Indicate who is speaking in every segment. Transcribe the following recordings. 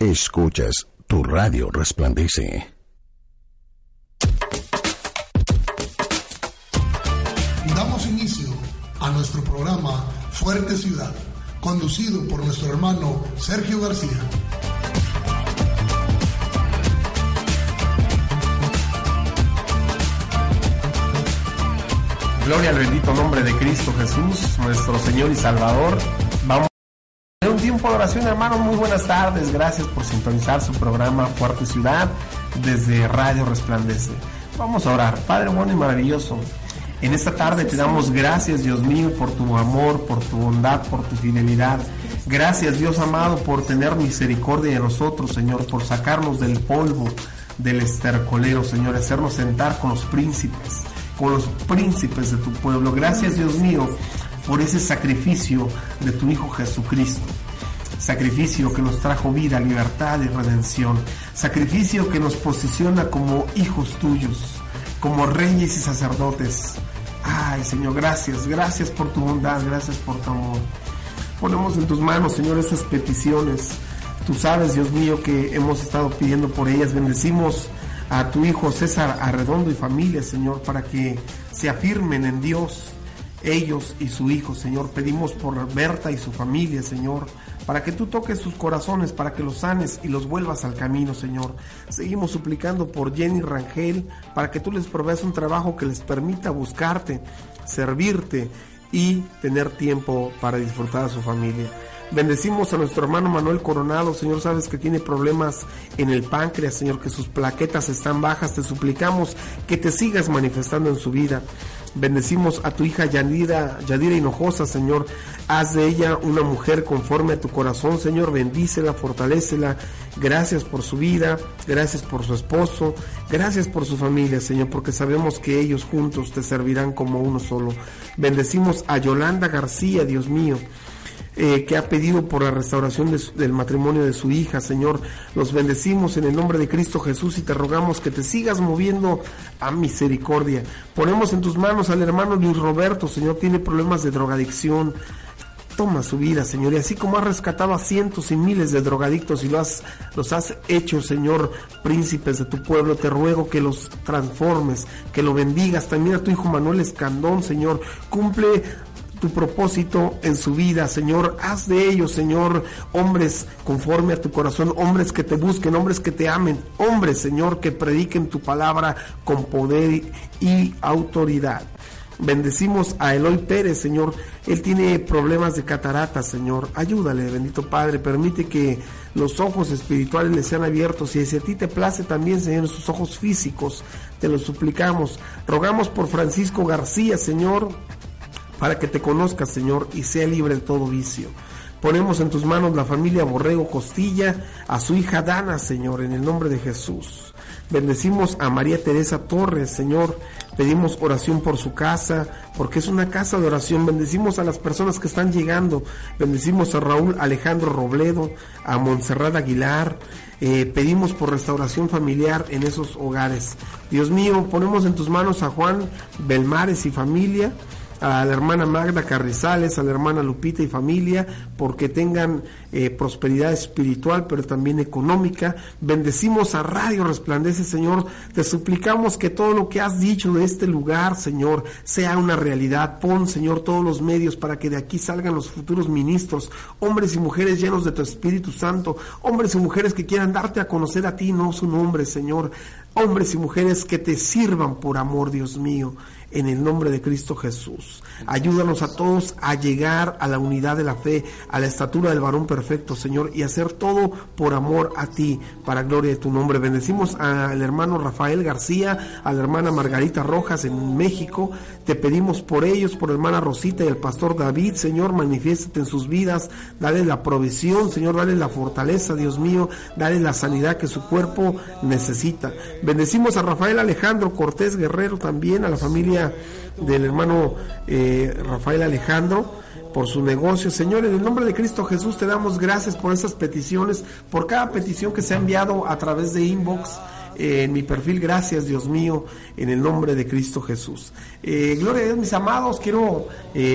Speaker 1: Escuchas, tu radio resplandece.
Speaker 2: Damos inicio a nuestro programa Fuerte Ciudad, conducido por nuestro hermano Sergio García.
Speaker 3: Gloria al bendito nombre de Cristo Jesús, nuestro Señor y Salvador. Vamos a tener un tiempo de oración, hermanos. Muy buenas tardes. Gracias por sintonizar su programa Fuerte Ciudad desde Radio Resplandece. Vamos a orar. Padre bueno y maravilloso, en esta tarde te damos gracias, Dios mío, por tu amor, por tu bondad, por tu fidelidad. Gracias, Dios amado, por tener misericordia de nosotros, Señor, por sacarnos del polvo del estercolero, Señor, hacernos sentar con los príncipes, con los príncipes de tu pueblo. Gracias, Dios mío, por ese sacrificio de tu Hijo Jesucristo. Sacrificio que nos trajo vida, libertad y redención. Sacrificio que nos posiciona como hijos tuyos, como reyes y sacerdotes. Ay, Señor, gracias, gracias por tu bondad, gracias por tu amor. Ponemos en tus manos, Señor, esas peticiones. Tú sabes, Dios mío, que hemos estado pidiendo por ellas. Bendecimos a tu hijo César Arredondo y familia, Señor, para que se afirmen en Dios ellos y su hijo, Señor. Pedimos por Berta y su familia, Señor, para que tú toques sus corazones, para que los sanes y los vuelvas al camino, Señor. Seguimos suplicando por Jenny Rangel, para que tú les proveas un trabajo que les permita buscarte, servirte y tener tiempo para disfrutar a su familia. Bendecimos a nuestro hermano Manuel Coronado, Señor, sabes que tiene problemas en el páncreas, Señor, que sus plaquetas están bajas, te suplicamos que te sigas manifestando en su vida. Bendecimos a tu hija Yadira, Yadira Hinojosa, Señor. Haz de ella una mujer conforme a tu corazón, Señor. Bendícela, fortalécela. Gracias por su vida, gracias por su esposo, gracias por su familia, Señor, porque sabemos que ellos juntos te servirán como uno solo. Bendecimos a Yolanda García, Dios mío. Eh, que ha pedido por la restauración del matrimonio de su hija, Señor. Los bendecimos en el nombre de Cristo Jesús y te rogamos que te sigas moviendo a misericordia. Ponemos en tus manos al hermano Luis Roberto, Señor, tiene problemas de drogadicción. Toma su vida, Señor, y así como has rescatado a cientos y miles de drogadictos y los has hecho, Señor, príncipes de tu pueblo, te ruego que los transformes, que lo bendigas. También a tu hijo Manuel Escandón, Señor, cumple tu propósito en su vida, Señor. Haz de ellos, Señor, hombres conforme a tu corazón, hombres que te busquen, hombres que te amen, hombres, Señor, que prediquen tu palabra con poder y autoridad. Bendecimos a Eloy Pérez, Señor. Él tiene problemas de catarata, Señor. Ayúdale, bendito Padre. Permite que los ojos espirituales le sean abiertos. Y si a ti te place también, Señor, sus ojos físicos, te lo suplicamos. Rogamos por Francisco García, Señor para que te conozca, Señor, y sea libre de todo vicio. Ponemos en tus manos la familia Borrego Costilla, a su hija Dana, Señor, en el nombre de Jesús. Bendecimos a María Teresa Torres, Señor. Pedimos oración por su casa, porque es una casa de oración. Bendecimos a las personas que están llegando. Bendecimos a Raúl Alejandro Robledo, a Montserrat Aguilar. Eh, pedimos por restauración familiar en esos hogares. Dios mío, ponemos en tus manos a Juan Belmares y familia a la hermana Magda Carrizales, a la hermana Lupita y familia, porque tengan eh, prosperidad espiritual, pero también económica. Bendecimos a Radio Resplandece, Señor. Te suplicamos que todo lo que has dicho de este lugar, Señor, sea una realidad. Pon, Señor, todos los medios para que de aquí salgan los futuros ministros, hombres y mujeres llenos de tu Espíritu Santo, hombres y mujeres que quieran darte a conocer a ti, no su nombre, Señor. hombres y mujeres que te sirvan por amor, Dios mío, en el nombre de Cristo Jesús. Ayúdanos a todos a llegar a la unidad de la fe, a la estatura del varón perfecto, Señor, y hacer todo por amor a ti, para gloria de tu nombre. Bendecimos al hermano Rafael García, a la hermana Margarita Rojas en México. Te pedimos por ellos, por hermana Rosita y el pastor David, Señor, manifiéstate en sus vidas, dale la provisión, Señor, dale la fortaleza, Dios mío, dale la sanidad que su cuerpo necesita. Bendecimos a Rafael Alejandro Cortés Guerrero también, a la familia del hermano eh, Rafael Alejandro por su negocio. Señor, en el nombre de Cristo Jesús te damos gracias por esas peticiones, por cada petición que se ha enviado a través de inbox. eh, en mi perfil, gracias Dios mío, en el nombre de Cristo Jesús. Eh, gloria a Dios, mis amados, quiero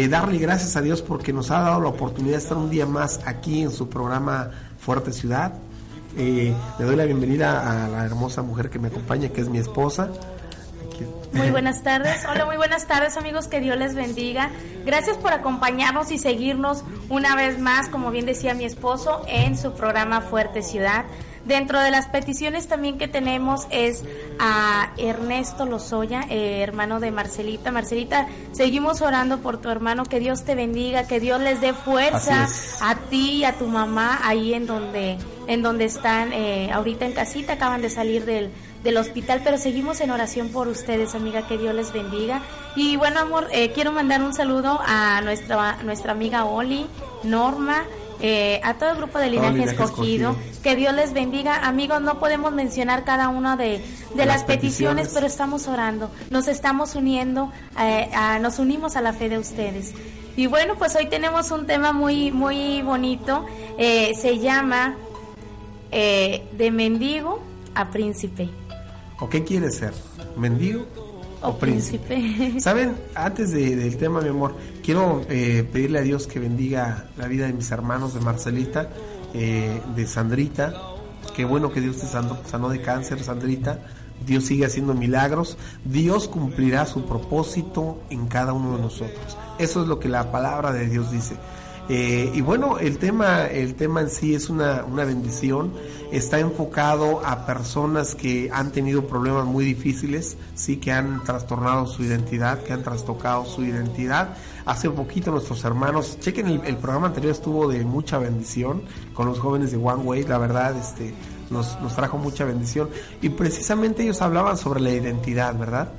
Speaker 3: darle gracias a Dios porque nos ha dado la oportunidad de estar un día más aquí en su programa Fuerte Ciudad. Le doy la bienvenida a la hermosa mujer que me acompaña, que es mi esposa.
Speaker 4: Muy buenas tardes. Hola, muy buenas tardes amigos, que Dios les bendiga. Gracias por acompañarnos y seguirnos una vez más, como bien decía mi esposo, en su programa Fuerte Ciudad. Dentro de las peticiones también que tenemos es a Ernesto Lozoya, eh, hermano de Marcelita. Marcelita, seguimos orando por tu hermano, que Dios te bendiga, que Dios les dé fuerza a ti y a tu mamá ahí en donde, en donde están eh, ahorita en casita, acaban de salir del, del hospital, pero seguimos en oración por ustedes, amiga, que Dios les bendiga. Y bueno, amor, eh, quiero mandar un saludo a nuestra, nuestra amiga Oli, Norma, eh, a todo el grupo de Linaje,
Speaker 3: Linaje
Speaker 4: escogido.
Speaker 3: Escogido.
Speaker 4: Que Dios les bendiga. Amigos, no podemos mencionar cada una de, de las,
Speaker 3: Las
Speaker 4: peticiones,
Speaker 3: peticiones.
Speaker 4: pero estamos orando. Nos estamos uniendo, eh, a- nos unimos a la fe de ustedes. Y bueno, pues hoy tenemos un tema muy, muy bonito. Eh, se llama De mendigo a príncipe.
Speaker 3: ¿O qué quieres ser? ¿Mendigo o,
Speaker 4: O
Speaker 3: príncipe?
Speaker 4: príncipe.
Speaker 3: Saben, antes de- del tema, mi amor, quiero eh, pedirle a Dios que bendiga la vida de mis hermanos, de Marcelita, eh, de Sandrita. Qué bueno que Dios te sanó, sanó de cáncer, Sandrita. Dios sigue haciendo milagros. Dios cumplirá su propósito en cada uno de nosotros. Eso es lo que la palabra de Dios dice. Eh, y bueno, el tema, el tema en sí es una, una bendición. Está enfocado a personas que han tenido problemas muy difíciles, sí, que han trastornado su identidad, que han trastocado su identidad. Hace poquito nuestros hermanos, chequen el, el programa anterior estuvo de mucha bendición con los jóvenes de One Way, la verdad, este, nos, nos trajo mucha bendición. Y precisamente ellos hablaban sobre la identidad, ¿verdad?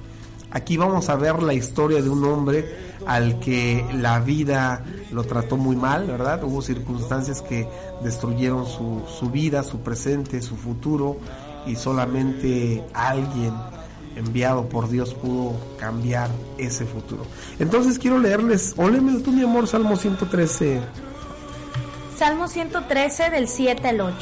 Speaker 3: Aquí vamos a ver la historia de un hombre al que la vida lo trató muy mal, ¿verdad? Hubo circunstancias que destruyeron su, su vida, su presente, su futuro y solamente alguien enviado por Dios pudo cambiar ese futuro. Entonces quiero leerles, o tú mi amor, Salmo 113.
Speaker 4: Salmo 113 del 7 al 8.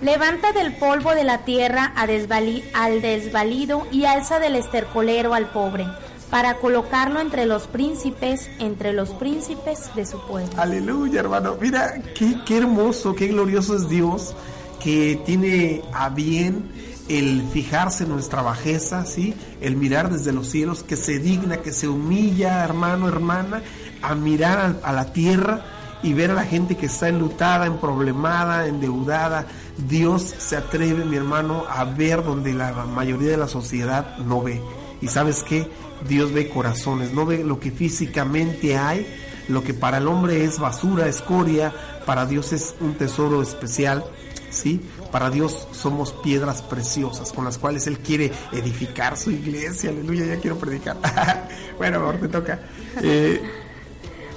Speaker 4: Levanta del polvo de la tierra a desvali- al desvalido y alza del estercolero al pobre, para colocarlo entre los príncipes, entre los príncipes de su pueblo.
Speaker 3: Aleluya, hermano. Mira, qué, hermoso, qué glorioso es Dios que tiene a bien el fijarse en nuestra bajeza, ¿sí? El mirar desde los cielos, que se digna, que se humilla, hermano, hermana, a mirar a la tierra y ver a la gente que está enlutada, emproblemada, endeudada. Dios se atreve, mi hermano, a ver donde la mayoría de la sociedad no ve. Y sabes qué? Dios ve corazones, no ve lo que físicamente hay, lo que para el hombre es basura, escoria, para Dios es un tesoro especial, ¿sí? Para Dios somos piedras preciosas con las cuales Él quiere edificar su iglesia, aleluya, ya quiero predicar. bueno, amor, te toca. Eh,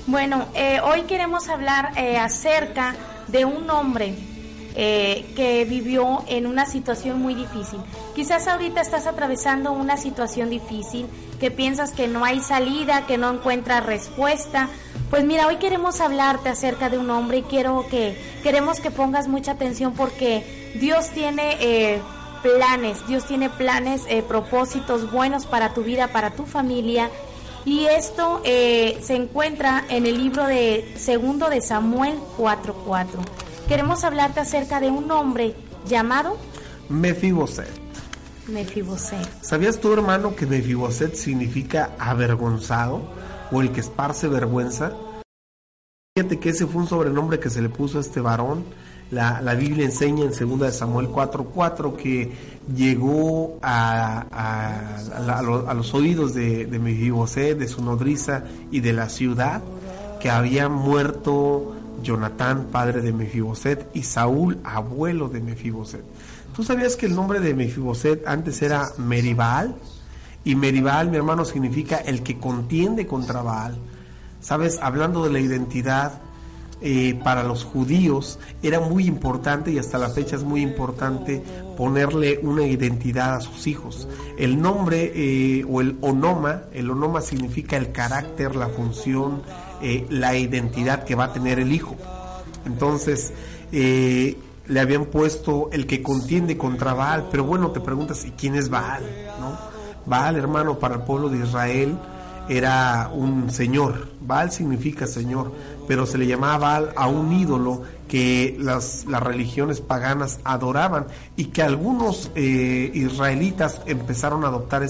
Speaker 4: Bueno, eh, hoy queremos hablar eh, acerca de un hombre eh, que vivió en una situación muy difícil. Quizás ahorita estás atravesando una situación difícil, que piensas que no hay salida, que no encuentras respuesta. Pues mira, hoy queremos hablarte acerca de un hombre y quiero que queremos que pongas mucha atención porque Dios tiene eh, planes, Dios tiene planes, eh, propósitos buenos para tu vida, para tu familia. Y esto eh, se encuentra en el libro de segundo de Samuel 4:4. Queremos hablarte acerca de un hombre llamado
Speaker 3: Mefiboset.
Speaker 4: Mefiboset.
Speaker 3: ¿Sabías tú, hermano, que Mefiboset significa avergonzado o el que esparce vergüenza? Fíjate que ese fue un sobrenombre que se le puso a este varón La, la Biblia enseña en 2 de Samuel 4:4 que llegó a, a, a, los oídos de, de Mefiboset, de su nodriza y de la ciudad que había muerto Jonatán, padre de Mefiboset, y Saúl, abuelo de Mefiboset. ¿Tú sabías que el nombre de Mefiboset antes era Meribal? Y Meribal, mi hermano, significa el que contiende contra Baal. Sabes, hablando de la identidad, eh, para los judíos era muy importante y hasta la fecha es muy importante ponerle una identidad a sus hijos. El nombre eh, o el onoma, el onoma significa el carácter, la función, eh, la identidad que va a tener el hijo. Entonces, le habían puesto el que contiende contra Baal, pero bueno, te preguntas, ¿y quién es Baal? ¿No? Baal, hermano, para el pueblo de Israel era un señor. Baal significa señor, pero se le llamaba Baal a un ídolo que las, religiones paganas adoraban y que algunos eh, israelitas empezaron a adoptar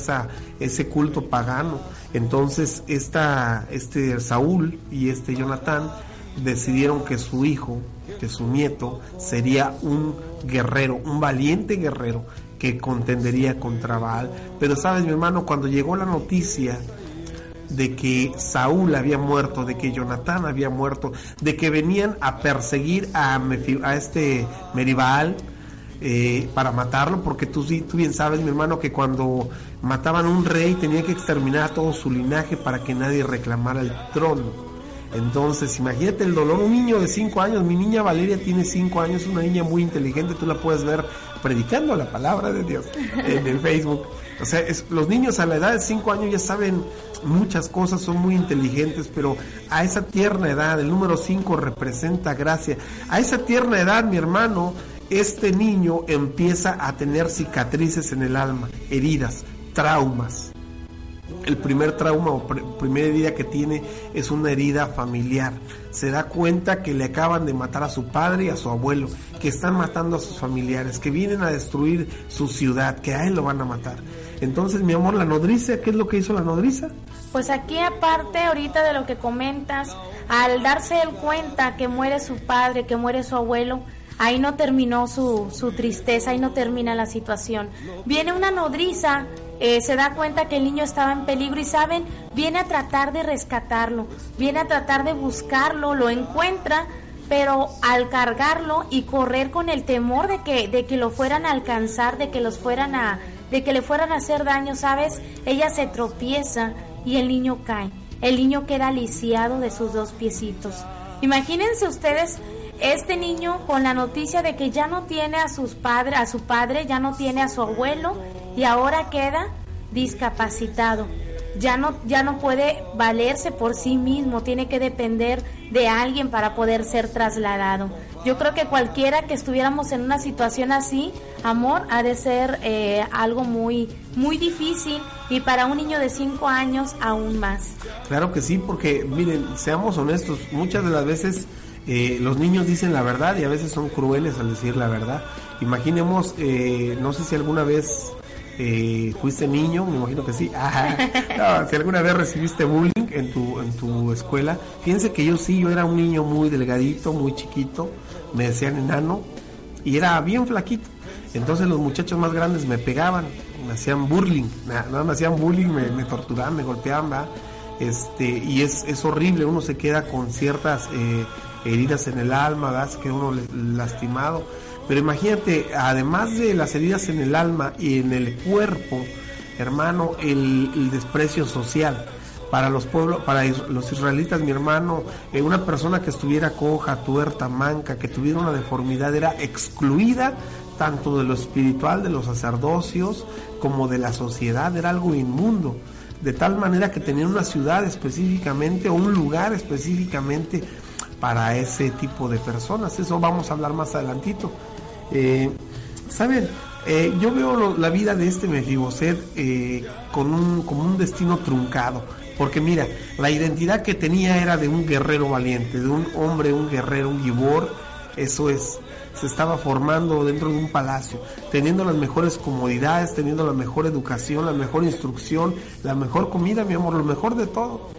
Speaker 3: ese culto pagano. Entonces esta, este Saúl y este Jonatán decidieron que su hijo, que su nieto, sería un guerrero, un valiente guerrero que contendería contra Baal. Pero sabes, mi hermano, cuando llegó la noticia de que Saúl había muerto, de que Jonatán había muerto, de que venían a perseguir a, a este Meribal eh, para matarlo, porque tú, tú bien sabes, mi hermano, que cuando mataban a un rey tenía que exterminar a todo su linaje para que nadie reclamara el trono. Entonces, imagínate el dolor. Un niño de 5 años, mi niña Valeria tiene 5 años, una niña muy inteligente, tú la puedes ver predicando la palabra de Dios en el Facebook. O sea, los niños a la edad de 5 años ya saben muchas cosas, son muy inteligentes, pero a esa tierna edad, el número 5 representa gracia. A esa tierna edad, mi hermano, este niño empieza a tener cicatrices en el alma, heridas, traumas el primer trauma o primera herida que tiene es una herida familiar. Se da cuenta que le acaban de matar a su padre y a su abuelo, que están matando a sus familiares, que vienen a destruir su ciudad, que a él lo van a matar. Entonces, mi amor, la nodriza, ¿qué es lo que hizo la nodriza?
Speaker 4: Pues aquí aparte ahorita de lo que comentas, al darse él cuenta que muere su padre, que muere su abuelo, ahí no terminó su, su tristeza, ahí no termina la situación. Viene una nodriza eh, se da cuenta que el niño estaba en peligro y saben, viene a tratar de rescatarlo, viene a tratar de buscarlo, lo encuentra, pero al cargarlo y correr con el temor de que, de que lo fueran a alcanzar, de que los fueran a, de que le fueran a hacer daño, ¿sabes? Ella se tropieza y el niño cae. El niño queda lisiado de sus dos piecitos. Imagínense ustedes este niño con la noticia de que ya no tiene a sus padres, a su padre, ya no tiene a su abuelo y ahora queda discapacitado. Ya no, ya no puede valerse por sí mismo, tiene que depender de alguien para poder ser trasladado. Yo creo que cualquiera que estuviéramos en una situación así, amor, ha de ser eh, algo muy, muy difícil y para un niño de 5 años aún más.
Speaker 3: Claro que sí, porque miren, seamos honestos, muchas de las veces eh, los niños dicen la verdad y a veces son crueles al decir la verdad. Imaginemos, eh, no sé si alguna vez eh, fuiste niño, me imagino que sí. si alguna vez recibiste bullying en tu, en tu escuela, fíjense que yo sí, yo era un niño muy delgadito, muy chiquito, me decían enano y era bien flaquito. Entonces los muchachos más grandes me pegaban, me hacían bullying, no, me hacían bullying, me, torturaban, me golpeaban, Este, y es, es horrible, uno se queda con ciertas eh, heridas en el alma, ¿verdad? que uno lastimado pero imagínate, además de las heridas en el alma y en el cuerpo, hermano, el, desprecio social para los pueblos, para los israelitas, mi hermano, eh, una persona que estuviera coja, tuerta, manca, que tuviera una deformidad, era excluida tanto de lo espiritual, de los sacerdocios, como de la sociedad, era algo inmundo. De tal manera que tenían una ciudad específicamente o un lugar específicamente para ese tipo de personas. Eso vamos a hablar más adelantito. Eh, Saben, eh, yo veo la vida de este Mefiboset eh, con un, como un destino truncado. Porque mira, la identidad que tenía era de un guerrero valiente, de un hombre, un guerrero, un gibor. Eso es, se estaba formando dentro de un palacio, teniendo las mejores comodidades, teniendo la mejor educación, la mejor instrucción, la mejor comida, mi amor, lo mejor de todo.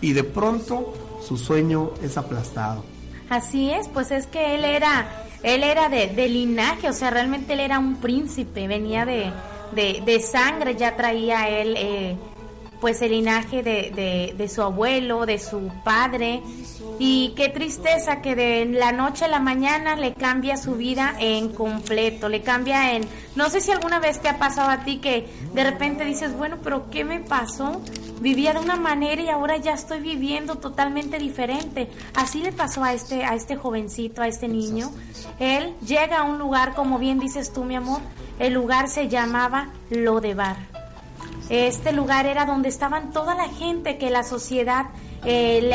Speaker 3: Y de pronto su sueño es aplastado.
Speaker 4: Así es, pues es que él era él era de, de linaje, o sea, realmente él era un príncipe, venía de, de, de sangre, ya traía él eh, pues el linaje de, de, su abuelo, de su padre. Y qué tristeza que de la noche a la mañana le cambia su vida en completo, le cambia en... No sé si alguna vez te ha pasado a ti que de repente dices, bueno, pero ¿qué me pasó? Vivía de una manera y ahora ya estoy viviendo totalmente diferente. Así le pasó a este, a este jovencito, a este niño. Él llega a un lugar, como bien dices tú, mi amor, el lugar se llamaba Lodebar este lugar era donde estaban toda la gente que la sociedad eh,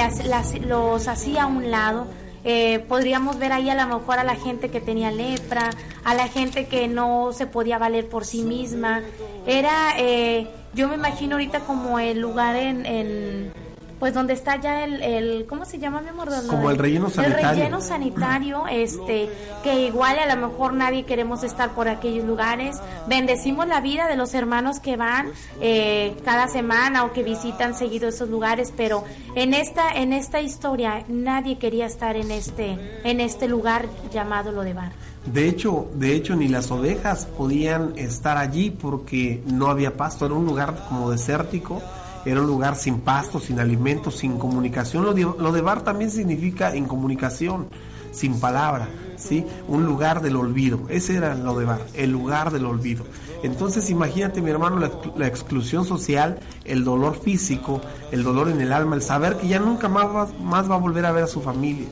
Speaker 4: los hacía a un lado. Eh, podríamos ver ahí a lo mejor a la gente que tenía lepra, a la gente que no se podía valer por sí misma. Era, eh, yo me imagino ahorita como el lugar en pues donde está ya el, el ¿cómo se llama mi amor?
Speaker 3: Como el relleno sanitario.
Speaker 4: El relleno sanitario, este, que igual a lo mejor nadie queremos estar por aquellos lugares. Bendecimos la vida de los hermanos que van eh, cada semana o que visitan seguido esos lugares, pero en esta, en esta historia nadie quería estar en este, en este lugar llamado lo de bar.
Speaker 3: De hecho, de hecho ni las ovejas podían estar allí porque no había pasto, era un lugar como desértico era un lugar sin pasto, sin alimentos, sin comunicación. Lo de, bar también significa incomunicación, sin palabra, ¿sí? Un lugar del olvido. Ese era lo de bar, el lugar del olvido. Entonces imagínate, mi hermano, la, la, exclusión social, el dolor físico, el dolor en el alma, el saber que ya nunca más va a volver a ver a su familia,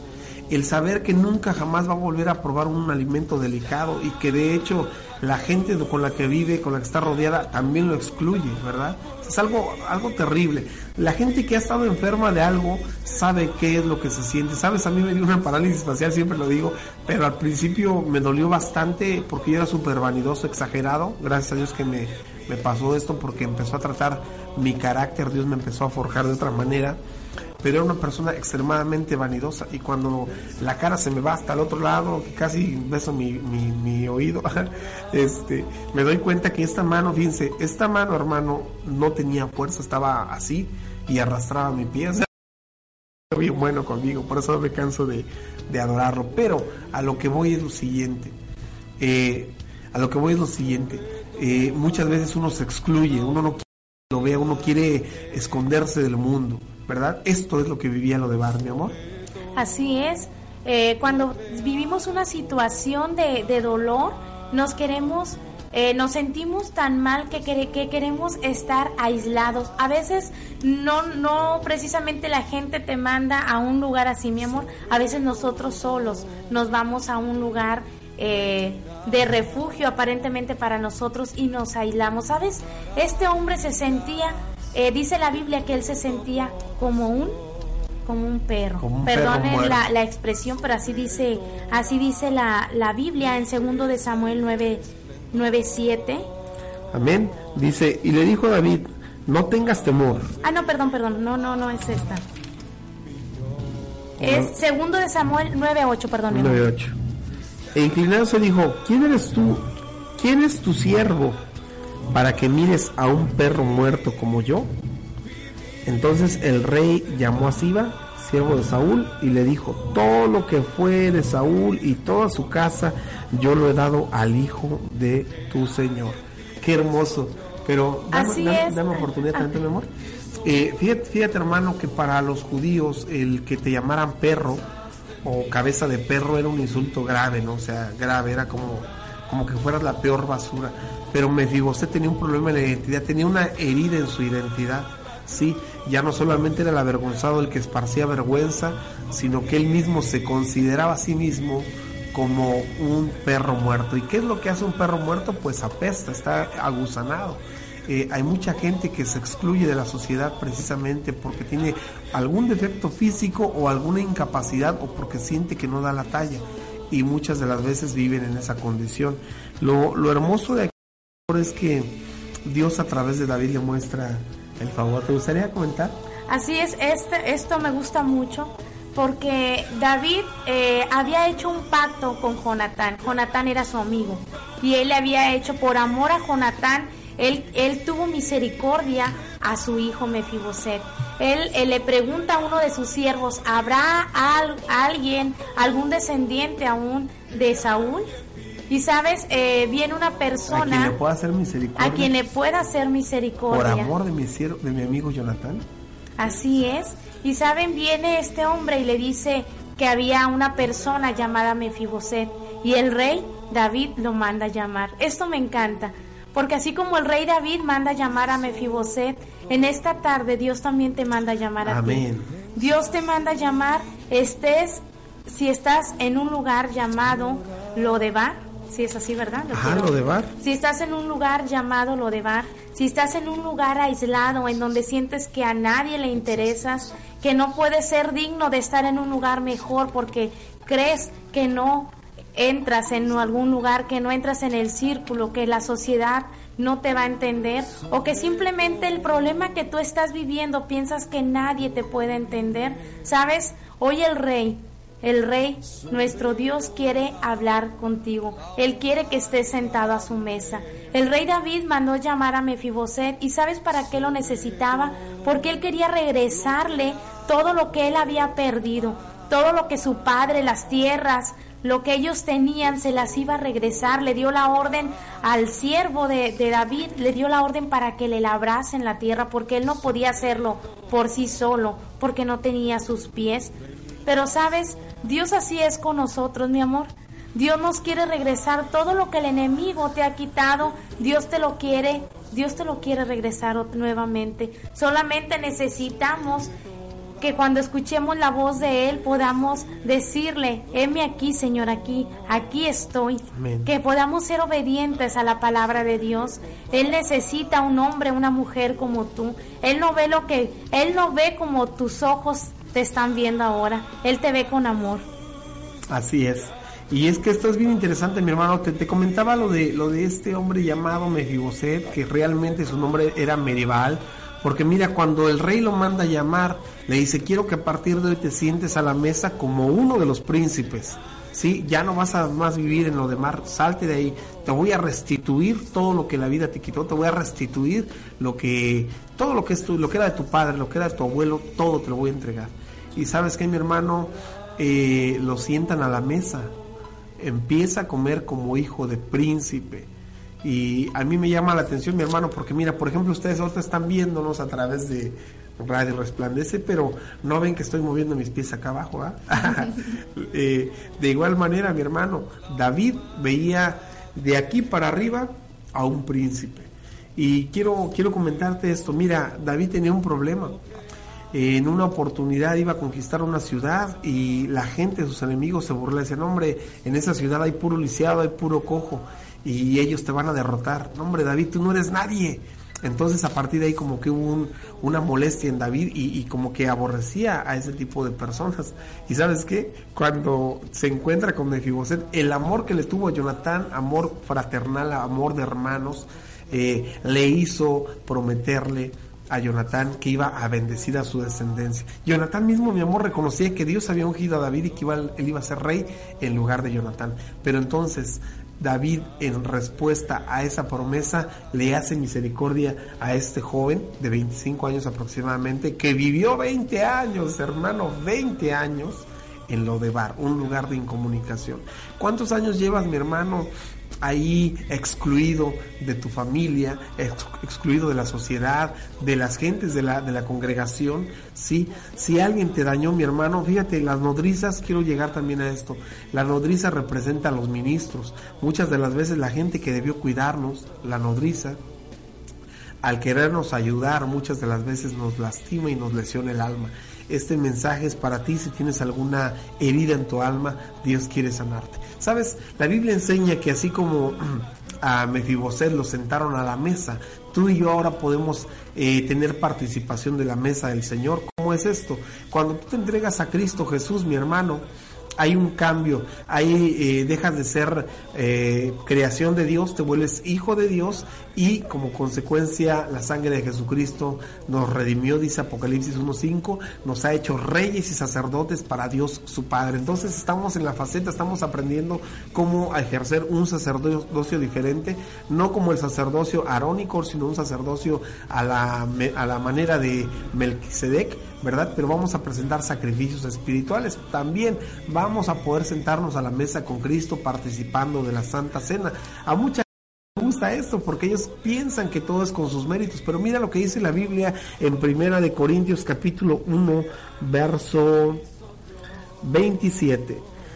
Speaker 3: el saber que nunca jamás va a volver a probar un alimento delicado y que de hecho la gente con la que vive, con la que está rodeada, también lo excluye, ¿verdad? Es algo, algo terrible. La gente que ha estado enferma de algo sabe qué es lo que se siente. Sabes, a mí me dio una parálisis facial, siempre lo digo, pero al principio me dolió bastante porque yo era súper vanidoso, exagerado. Gracias a Dios que me, me pasó esto porque empezó a tratar mi carácter, Dios me empezó a forjar de otra manera pero era una persona extremadamente vanidosa y cuando la cara se me va hasta el otro lado, que casi beso mi, mi, oído, este, me doy cuenta que esta mano, fíjense, esta mano hermano no tenía fuerza, estaba así y arrastraba mi pie. O bien bueno conmigo, por eso me canso de, de, adorarlo. Pero a lo que voy es lo siguiente. Eh, a lo que voy es lo siguiente. Eh, muchas veces uno se excluye, uno no quiere lo vea, uno quiere esconderse del mundo. ¿Verdad? Esto es lo que vivía lo de Bar, mi amor.
Speaker 4: Así es. Eh, cuando vivimos una situación de, de dolor, nos queremos, eh, nos sentimos tan mal que, que, queremos estar aislados. A veces no, no precisamente la gente te manda a un lugar así, mi amor. A veces nosotros solos nos vamos a un lugar eh, de refugio aparentemente para nosotros y nos aislamos. ¿Sabes? Este hombre se sentía eh, dice la Biblia que él se sentía como un como un perro. Perdonen la, la, expresión, pero así dice así dice la, la Biblia en segundo de Samuel 9 9 7.
Speaker 3: Amén. Dice, y le dijo a David, no tengas temor.
Speaker 4: Ah, no, perdón, perdón. No, no, no es esta. Es segundo de Samuel 9:8, perdón.
Speaker 3: 9:8. E inclinado se dijo, ¿quién eres tú? ¿Quién es tu siervo? Para que mires a un perro muerto como yo? Entonces el rey llamó a Siba, siervo de Saúl, y le dijo, todo lo que fue de Saúl y toda su casa, yo lo he dado al hijo de tu Señor. Qué hermoso. Pero dame, dame, oportunidad también, mi amor. Eh, fíjate, fíjate, hermano, que para los judíos el que te llamaran perro o cabeza de perro era un insulto grave, ¿no? O sea, grave, era como, como que fueras la peor basura pero Mefibosé tenía un problema en la identidad, tenía una herida en su identidad. Sí, ya no solamente era el avergonzado el que esparcía vergüenza, sino que él mismo se consideraba a sí mismo como un perro muerto. ¿Y qué es lo que hace un perro muerto? Pues apesta, está aguzanado. Eh, hay mucha gente que se excluye de la sociedad precisamente porque tiene algún defecto físico o alguna incapacidad o porque siente que no da la talla. Y muchas de las veces viven en esa condición. Lo, lo hermoso de es que Dios a través de David le muestra el favor. ¿Te gustaría comentar?
Speaker 4: Así es, este, esto me gusta mucho porque David eh, había hecho un pacto con Jonatán. Jonatán era su amigo y él había hecho por amor a Jonatán. Él, él tuvo misericordia a su hijo Mefiboset. Él, él, le pregunta a uno de sus siervos, ¿habrá alguien, algún descendiente aún de Saúl. Y sabes, eh, viene una
Speaker 3: A
Speaker 4: persona
Speaker 3: quien le pueda hacer misericordia.
Speaker 4: a quien le pueda hacer misericordia.
Speaker 3: Por amor de mi, cier- de mi amigo Jonathan.
Speaker 4: Así es. Y saben, viene este hombre y le dice que había una persona llamada Mefiboset y el rey David lo manda a llamar. Esto me encanta, porque así como el rey David manda a llamar a Mefiboset, en esta tarde Dios también te manda a llamar a
Speaker 3: Amén.
Speaker 4: ti. Dios te manda a llamar, estés, si estás en un lugar llamado Lodebar, si es así, ¿verdad? Lo
Speaker 3: Ajá,
Speaker 4: quiero-
Speaker 3: Lodebar.
Speaker 4: si estás en un lugar llamado Lodebar, si estás en un lugar aislado en donde sientes que a nadie le interesas, que no puedes ser digno de estar en un lugar mejor porque crees que no entras en algún lugar, que no entras en el círculo, que la sociedad no te va a entender o que simplemente el problema que tú estás viviendo piensas que nadie te puede entender, ¿sabes? Hoy el rey el rey, nuestro Dios, quiere hablar contigo. Él quiere que estés sentado a su mesa. El rey David mandó llamar a Mefiboset y ¿sabes para qué lo necesitaba? Porque él quería regresarle todo lo que él había perdido, todo lo que su padre, las tierras, lo que ellos tenían se las iba a regresar. Le dio la orden al siervo de, de David, le dio la orden para que le labrasen la tierra porque él no podía hacerlo por sí solo, porque no tenía sus pies. Pero sabes, Dios así es con nosotros, mi amor. Dios nos quiere regresar todo lo que el enemigo te ha quitado. Dios te lo quiere, Dios te lo quiere regresar nuevamente. Solamente necesitamos que cuando escuchemos la voz de Él podamos decirle, heme aquí, Señor, aquí, aquí estoy.
Speaker 3: Amén.
Speaker 4: Que podamos ser obedientes a la palabra de Dios. Él necesita un hombre, una mujer como tú. Él no ve lo que, Él no ve como tus ojos te están viendo ahora. Él te ve con amor.
Speaker 3: Así es. Y es que esto es bien interesante, mi hermano. Te, te comentaba lo de, lo de este hombre llamado Mefiboset, que realmente su nombre era Medieval. Porque mira, cuando el rey lo manda a llamar, le dice, quiero que a partir de hoy te sientes a la mesa como uno de los príncipes. ¿Sí? Ya no vas a más vivir en lo de mar, salte de ahí. Te voy a restituir todo lo que la vida te quitó, te voy a restituir lo que, todo lo que es tu, lo que era de tu padre, lo que era de tu abuelo, todo te lo voy a entregar. Y sabes que mi hermano, eh, lo sientan a la mesa, empieza a comer como hijo de príncipe. Y a mí me llama la atención mi hermano, porque mira, por ejemplo, ustedes ahorita están viéndonos a través de Radio Resplandece, pero no ven que estoy moviendo mis pies acá abajo. ¿ah? Eh, de igual manera, mi hermano, David veía de aquí para arriba a un príncipe. Y quiero, quiero comentarte esto, mira, David tenía un problema en una oportunidad iba a conquistar una ciudad y la gente, sus enemigos se burlaban, decían, hombre, en esa ciudad hay puro lisiado, hay puro cojo y ellos te van a derrotar. No, hombre, David, tú no eres nadie. Entonces a partir de ahí como que hubo un- una molestia en David y, como que aborrecía a ese tipo de personas. Y sabes qué, cuando se encuentra con Mefiboset, el amor que le tuvo a Jonatán, amor fraternal, amor de hermanos, eh, le hizo prometerle a Jonatán que iba a bendecir a su descendencia. Jonatán mismo, mi amor, reconocía que Dios había ungido a David y que iba, él iba a ser rey en lugar de Jonatán. Pero entonces David, en respuesta a esa promesa, le hace misericordia a este joven de 25 años aproximadamente, que vivió 20 años, hermano, 20 años en Lodebar, un lugar de incomunicación. ¿Cuántos años llevas, mi hermano, ahí excluido de tu familia, ex- excluido de la sociedad, de las gentes de la, de la congregación? ¿sí? Si alguien te dañó, mi hermano, fíjate, las nodrizas, quiero llegar también a esto, la nodriza representa a los ministros. Muchas de las veces la gente que debió cuidarnos, la nodriza, al querernos ayudar muchas de las veces nos lastima y nos lesiona el alma. Este mensaje es para ti si tienes alguna herida en tu alma, Dios quiere sanarte. Sabes, la Biblia enseña que así como a Mefiboset lo sentaron a la mesa, tú y yo ahora podemos eh, tener participación de la mesa del Señor. ¿Cómo es esto? Cuando tú te entregas a Cristo Jesús, mi hermano, hay un cambio, ahí eh, dejas de ser eh, creación de Dios, te vuelves hijo de Dios y como consecuencia la sangre de Jesucristo nos redimió, dice Apocalipsis 1.5, nos ha hecho reyes y sacerdotes para Dios su Padre. Entonces estamos en la faceta, estamos aprendiendo cómo ejercer un sacerdocio diferente, no como el sacerdocio arónico, sino un sacerdocio a la, a la manera de Melquisedec, ¿verdad? Pero vamos a presentar sacrificios espirituales. También vamos a poder sentarnos a la mesa con Cristo participando de la Santa Cena. A mucha gusta esto porque ellos piensan que todo es con sus méritos, pero mira lo que dice la Biblia en Primera de Corintios capítulo 1 verso 27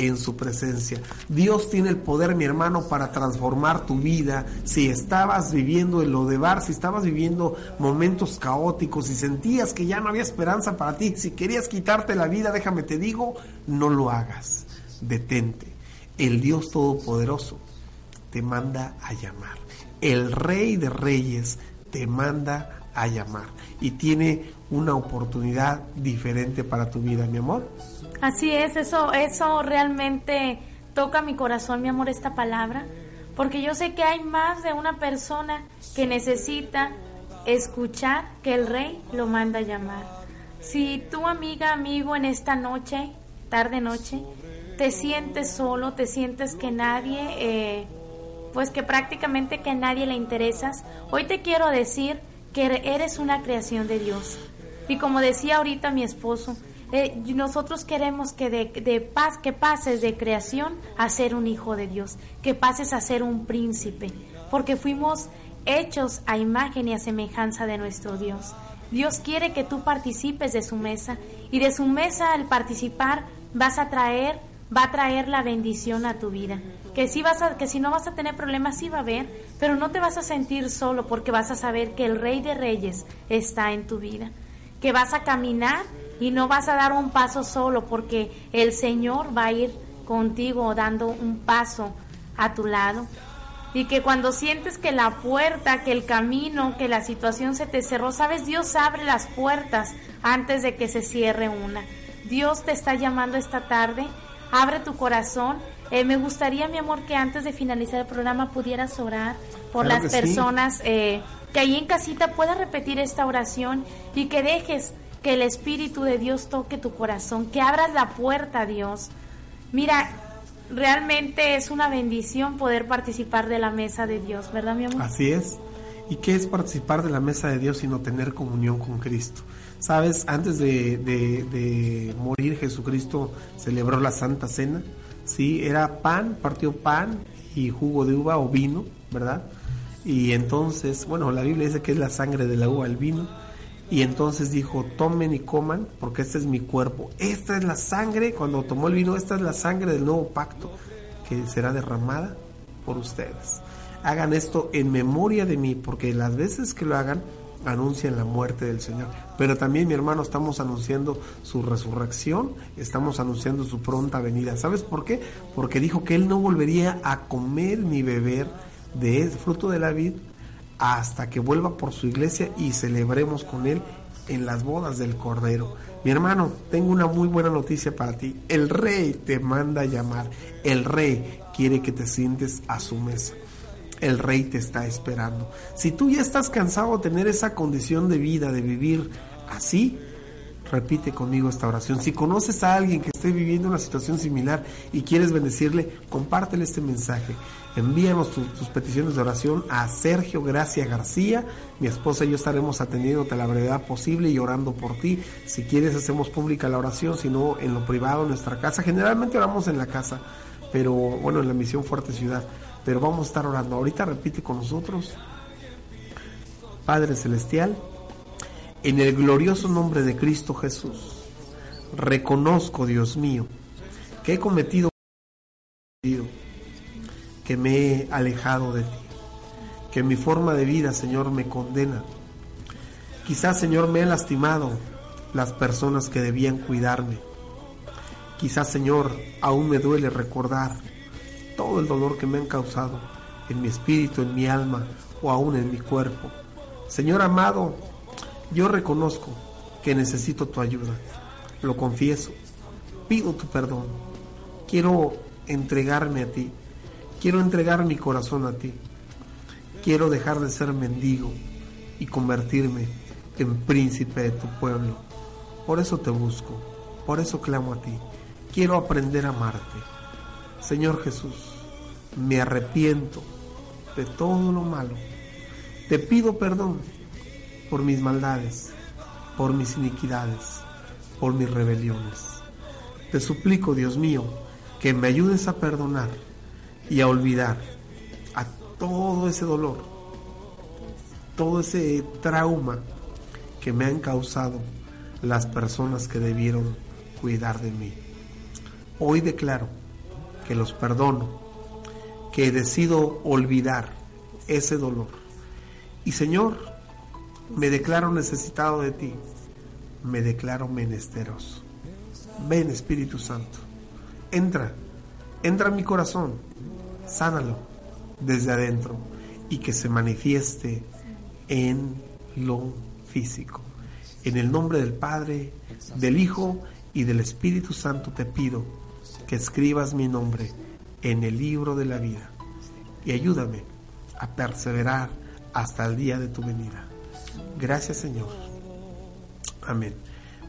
Speaker 3: en su presencia. Dios tiene el poder, mi hermano, para transformar tu vida. Si estabas viviendo de bar, si estabas viviendo momentos caóticos, si sentías que ya no había esperanza para ti, si querías quitarte la vida, déjame te digo, no lo hagas. Detente. El Dios Todopoderoso te manda a llamar. El Rey de Reyes te manda a llamar. Y tiene una oportunidad diferente para tu vida, mi amor.
Speaker 4: Así es, eso, eso realmente toca mi corazón, mi amor, esta palabra, porque yo sé que hay más de una persona que necesita escuchar que el rey lo manda a llamar. Si tu amiga, amigo, en esta noche, tarde noche, te sientes solo, te sientes que nadie, eh, pues que prácticamente que a nadie le interesas, hoy te quiero decir que eres una creación de Dios. Y como decía ahorita mi esposo, eh, nosotros queremos que de, paz, que pases de creación a ser un hijo de Dios, que pases a ser un príncipe, porque fuimos hechos a imagen y a semejanza de nuestro Dios. Dios quiere que tú participes de su mesa y de su mesa al participar vas a traer, va a traer la bendición a tu vida. Que si vas que si no vas a tener problemas sí va a haber, pero no te vas a sentir solo porque vas a saber que el Rey de Reyes está en tu vida. Que vas a caminar y no vas a dar un paso solo porque el Señor va a ir contigo dando un paso a tu lado. Y que cuando sientes que la puerta, que el camino, que la situación se te cerró, sabes, Dios abre las puertas antes de que se cierre una. Dios te está llamando esta tarde, abre tu corazón. Eh, me gustaría, mi amor, que antes de finalizar el programa pudieras orar por las personas eh, que ahí en casita puedas repetir esta oración y que dejes que el Espíritu de Dios toque tu corazón, que abras la puerta a Dios. Mira, realmente es una bendición poder participar de la mesa de Dios, ¿verdad, mi amor?
Speaker 3: Así es. ¿Y qué es participar de la mesa de Dios sino tener comunión con Cristo? Sabes, antes de, de, morir Jesucristo celebró la Santa Cena, ¿sí? Era pan, partió pan y jugo de uva o vino, ¿verdad? Y entonces, bueno, la Biblia dice que es la sangre de la uva, el vino y entonces dijo, tomen y coman, porque este es mi cuerpo. Esta es la sangre, cuando tomó el vino, esta es la sangre del nuevo pacto, que será derramada por ustedes. Hagan esto en memoria de mí, porque las veces que lo hagan, anuncian la muerte del Señor. Pero también, mi hermano, estamos anunciando su resurrección, estamos anunciando su pronta venida. ¿Sabes por qué? Porque dijo que Él no volvería a comer ni beber de fruto de la vid hasta que vuelva por su iglesia y celebremos con él en las bodas del Cordero. Mi hermano, tengo una muy buena noticia para ti. El rey te manda a llamar. El rey quiere que te sientes a su mesa. El rey te está esperando. Si tú ya estás cansado de tener esa condición de vida, de vivir así, repite conmigo esta oración. Si conoces a alguien que esté viviendo una situación similar y quieres bendecirle, compártele este mensaje. Envíanos tus, peticiones de oración a Sergio Gracia García. Mi esposa y yo estaremos atendiéndote a la brevedad posible y orando por ti. Si quieres hacemos pública la oración, si no en lo privado, en nuestra casa. Generalmente oramos en la casa, pero bueno, en la misión Fuerte Ciudad. Pero vamos a estar orando. Ahorita repite con nosotros. Padre Celestial, en el glorioso nombre de Cristo Jesús, reconozco, Dios mío, que he cometido que me he alejado de ti, que mi forma de vida, Señor, me condena. Quizás, Señor, me he lastimado las personas que debían cuidarme. Quizás, Señor, aún me duele recordar todo el dolor que me han causado en mi espíritu, en mi alma o aún en mi cuerpo. Señor amado, yo reconozco que necesito tu ayuda. Lo confieso. Pido tu perdón. Quiero entregarme a ti. Quiero entregar mi corazón a ti. Quiero dejar de ser mendigo. y convertirme en príncipe de tu pueblo. Por eso te busco, por eso clamo a ti. Quiero aprender a amarte. Señor Jesús, me arrepiento de todo lo malo. Te pido perdón por mis maldades, por mis iniquidades, por mis rebeliones. Te suplico, Dios mío, que me ayudes a perdonar y a olvidar a todo ese dolor, todo ese trauma que me han causado las personas que debieron cuidar de mí. Hoy declaro que los perdono, que decido olvidar ese dolor. Y Señor, me declaro necesitado de ti, me declaro menesteroso. Ven Espíritu Santo, entra, entra en mi corazón, sánalo desde adentro y que se manifieste en lo físico. En el nombre del Padre, del Hijo y del Espíritu Santo te pido que escribas mi nombre en el libro de la vida y ayúdame a perseverar hasta el día de tu venida. Gracias Señor. Amén.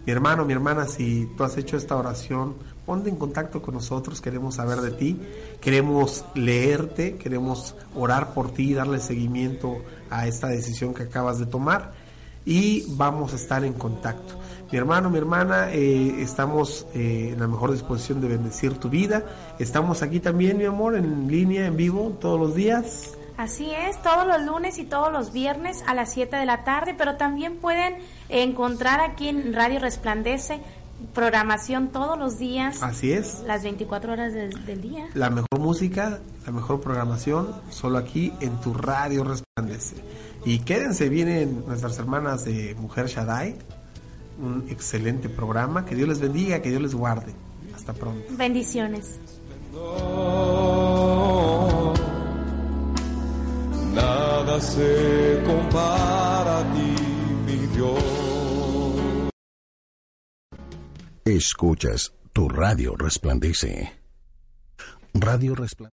Speaker 3: Mi hermano, mi hermana, si tú has hecho esta oración, ponte en contacto con nosotros, queremos saber de ti, queremos leerte, queremos orar por ti, darle seguimiento a esta decisión que acabas de tomar y vamos a estar en contacto. Mi hermano, mi hermana, eh, estamos eh, en la mejor disposición de bendecir tu vida. Estamos aquí también, mi amor, en línea, en vivo, todos los días.
Speaker 4: Así es, todos los lunes y todos los viernes a las 7 de la tarde, pero también pueden encontrar aquí en Radio Resplandece programación todos los días.
Speaker 3: Así es.
Speaker 4: Las 24 horas del, del día.
Speaker 3: La mejor música, la mejor programación, solo aquí en tu Radio Resplandece. Y quédense, vienen nuestras hermanas de Mujer Shaddai, un excelente programa. Que Dios les bendiga, que Dios les guarde. Hasta pronto.
Speaker 4: Bendiciones.
Speaker 5: Nada se compara a ti, mi Dios.
Speaker 1: Escuchas tu radio resplandece. Radio resplandece.